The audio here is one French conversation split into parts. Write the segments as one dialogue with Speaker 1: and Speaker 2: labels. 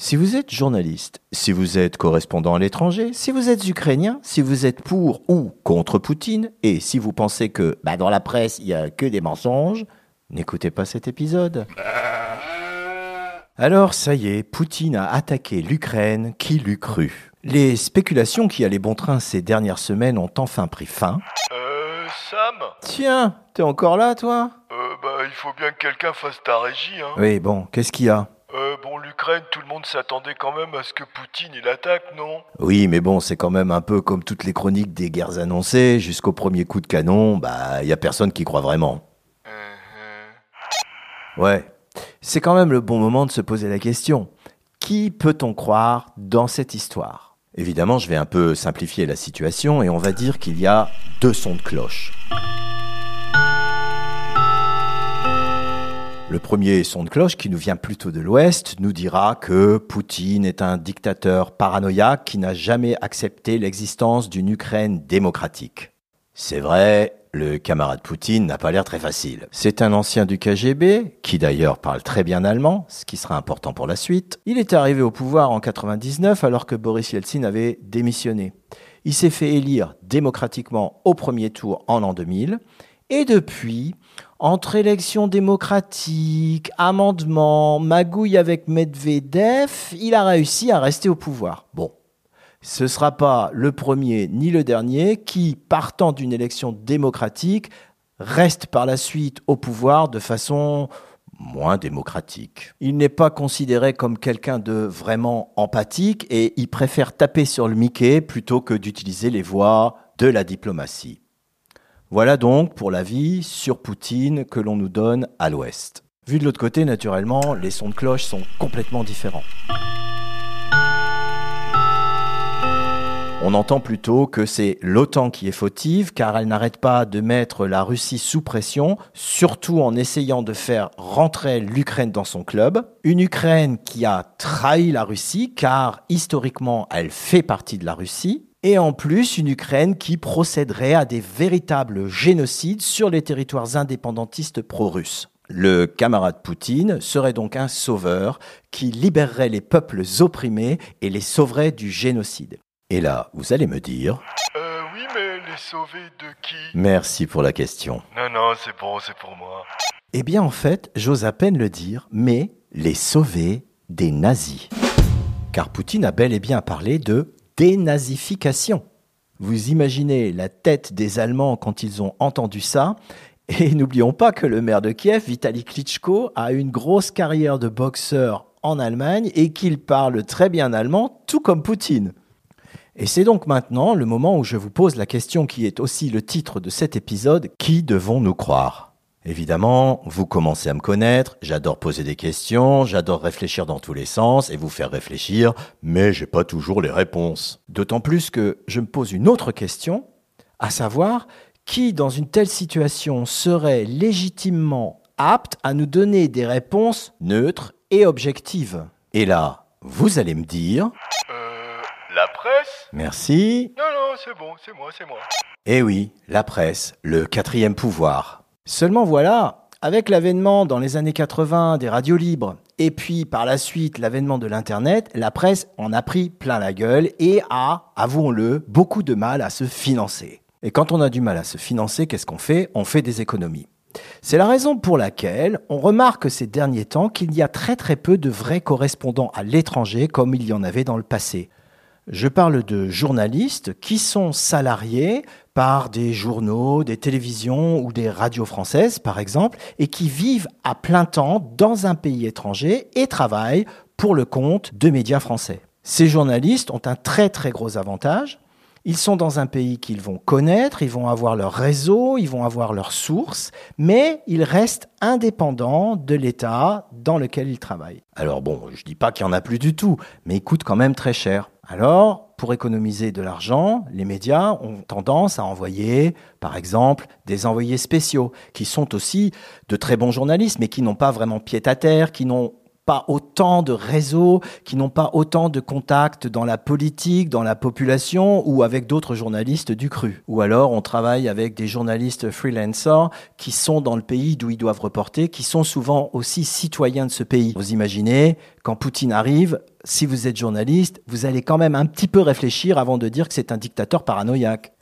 Speaker 1: Si vous êtes journaliste, si vous êtes correspondant à l'étranger, si vous êtes ukrainien, si vous êtes pour ou contre Poutine, et si vous pensez que bah, dans la presse il y a que des mensonges, n'écoutez pas cet épisode. Alors ça y est, Poutine a attaqué l'Ukraine, qui l'eût cru Les spéculations qui allaient bon train ces dernières semaines ont enfin pris fin.
Speaker 2: Euh, Sam?
Speaker 1: Tiens, t'es encore là toi?
Speaker 2: Euh, bah, il faut bien que quelqu'un fasse ta régie, hein.
Speaker 1: Oui, bon, qu'est-ce qu'il y a?
Speaker 2: l'Ukraine, tout le monde s'attendait quand même à ce que Poutine il attaque, non?
Speaker 1: Oui, mais bon, c'est quand même un peu comme toutes les chroniques des guerres annoncées, jusqu'au premier coup de canon, bah, y a personne qui croit vraiment.
Speaker 2: Mhm.
Speaker 1: Ouais, c'est quand même le bon moment de se poser la question. Qui peut-on croire dans cette histoire? Évidemment, je vais un peu simplifier la situation et on va dire qu'il y a deux sons de cloche. Le premier son de cloche, qui nous vient plutôt de l'Ouest, nous dira que Poutine est un dictateur paranoïaque qui n'a jamais accepté l'existence d'une Ukraine démocratique. C'est vrai, le camarade Poutine n'a pas l'air très facile. C'est un ancien du KGB, qui d'ailleurs parle très bien allemand, ce qui sera important pour la suite. Il est arrivé au pouvoir en 99 alors que Boris Yeltsin avait démissionné. Il s'est fait élire démocratiquement au premier tour en l'an 2000. Et depuis, entre élections démocratiques, amendements, magouille avec Medvedev, il a réussi à rester au pouvoir. Bon, ce ne sera pas le premier ni le dernier qui, partant d'une élection démocratique, reste par la suite au pouvoir de façon moins démocratique. Il n'est pas considéré comme quelqu'un de vraiment empathique et il préfère taper sur le Mickey plutôt que d'utiliser les voies de la diplomatie. Voilà donc pour l'avis sur Poutine que l'on nous donne à l'Ouest. Vu de l'autre côté, naturellement, les sons de cloche sont complètement différents. On entend plutôt que c'est l'OTAN qui est fautive car elle n'arrête pas de mettre la Russie sous pression, surtout en essayant de faire rentrer l'Ukraine dans son club. Une Ukraine qui a trahi la Russie car historiquement elle fait partie de la Russie. Et en plus, une Ukraine qui procéderait à des véritables génocides sur les territoires indépendantistes pro-russes. Le camarade Poutine serait donc un sauveur qui libérerait les peuples opprimés et les sauverait du génocide. Et là, vous allez me dire...
Speaker 2: Euh, oui, mais les sauver de qui?
Speaker 1: Merci pour la question.
Speaker 2: Non, non, c'est bon, c'est pour moi.
Speaker 1: Eh bien, en fait, j'ose à peine le dire, mais les sauver des nazis. Car Poutine a bel et bien parlé de dénazification. Vous imaginez la tête des Allemands quand ils ont entendu ça. Et n'oublions pas que le maire de Kiev, Vitaly Klitschko, a une grosse carrière de boxeur en Allemagne et qu'il parle très bien allemand, tout comme Poutine. Et c'est donc maintenant le moment où je vous pose la question qui est aussi le titre de cet épisode, qui devons-nous croire? Évidemment, vous commencez à me connaître, j'adore poser des questions, j'adore réfléchir dans tous les sens et vous faire réfléchir, mais j'ai pas toujours les réponses. D'autant plus que je me pose une autre question, à savoir qui dans une telle situation serait légitimement apte à nous donner des réponses neutres et objectives? Et là, vous allez me dire
Speaker 2: Euh, la presse?
Speaker 1: Merci.
Speaker 2: Non, non, c'est bon, c'est moi, c'est moi.
Speaker 1: Eh oui, la presse, le quatrième pouvoir. Seulement voilà, avec l'avènement dans les années 80 des radios libres, et puis par la suite l'avènement de l'Internet, la presse en a pris plein la gueule et a, avouons-le, beaucoup de mal à se financer. Et quand on a du mal à se financer, qu'est-ce qu'on fait? On fait des économies. C'est la raison pour laquelle on remarque ces derniers temps qu'il y a très très peu de vrais correspondants à l'étranger comme il y en avait dans le passé. Je parle de journalistes qui sont salariés par des journaux, des télévisions ou des radios françaises, par exemple, et qui vivent à plein temps dans un pays étranger et travaillent pour le compte de médias français. Ces journalistes ont un très très gros avantage. Ils sont dans un pays qu'ils vont connaître, ils vont avoir leur réseau, ils vont avoir leurs sources, mais ils restent indépendants de l'État dans lequel ils travaillent. Alors bon, je dis pas qu'il y en a plus du tout, mais ils coûtent quand même très cher. Alors, pour économiser de l'argent, les médias ont tendance à envoyer, par exemple, des envoyés spéciaux, qui sont aussi de très bons journalistes, mais qui n'ont pas vraiment pied à terre, qui n'ont pas autant de réseaux, qui n'ont pas autant de contacts dans la politique, dans la population ou avec d'autres journalistes du cru. Ou alors on travaille avec des journalistes freelancers qui sont dans le pays d'où ils doivent reporter, qui sont souvent aussi citoyens de ce pays. Vous imaginez, quand Poutine arrive, si vous êtes journaliste, vous allez quand même un petit peu réfléchir avant de dire que c'est un dictateur paranoïaque.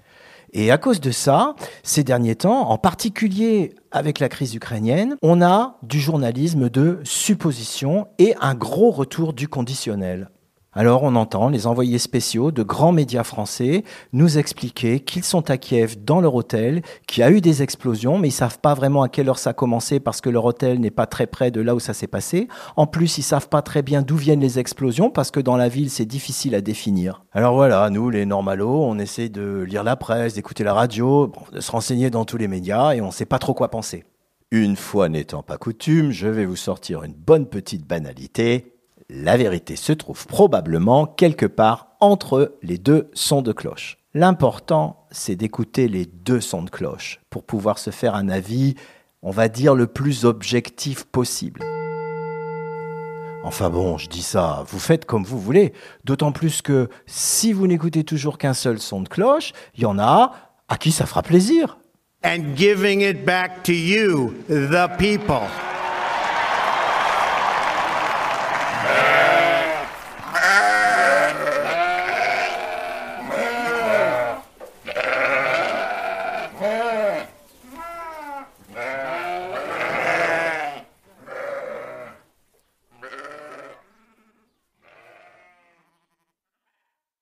Speaker 1: Et à cause de ça, ces derniers temps, en particulier avec la crise ukrainienne, on a du journalisme de supposition et un gros retour du conditionnel. Alors on entend les envoyés spéciaux de grands médias français nous expliquer qu'ils sont à Kiev dans leur hôtel, qu'il y a eu des explosions, mais ils savent pas vraiment à quelle heure ça a commencé parce que leur hôtel n'est pas très près de là où ça s'est passé. En plus, ils savent pas très bien d'où viennent les explosions parce que dans la ville, c'est difficile à définir. Alors voilà, nous les normalos, on essaie de lire la presse, d'écouter la radio, de se renseigner dans tous les médias et on sait pas trop quoi penser. Une fois n'étant pas coutume, je vais vous sortir une bonne petite banalité. La vérité se trouve probablement quelque part entre les deux sons de cloche. L'important, c'est d'écouter les deux sons de cloche pour pouvoir se faire un avis, on va dire, le plus objectif possible. Enfin bon, je dis ça, vous faites comme vous voulez, d'autant plus que si vous n'écoutez toujours qu'un seul son de cloche, il y en a à qui ça fera plaisir.
Speaker 3: Back to you, the people.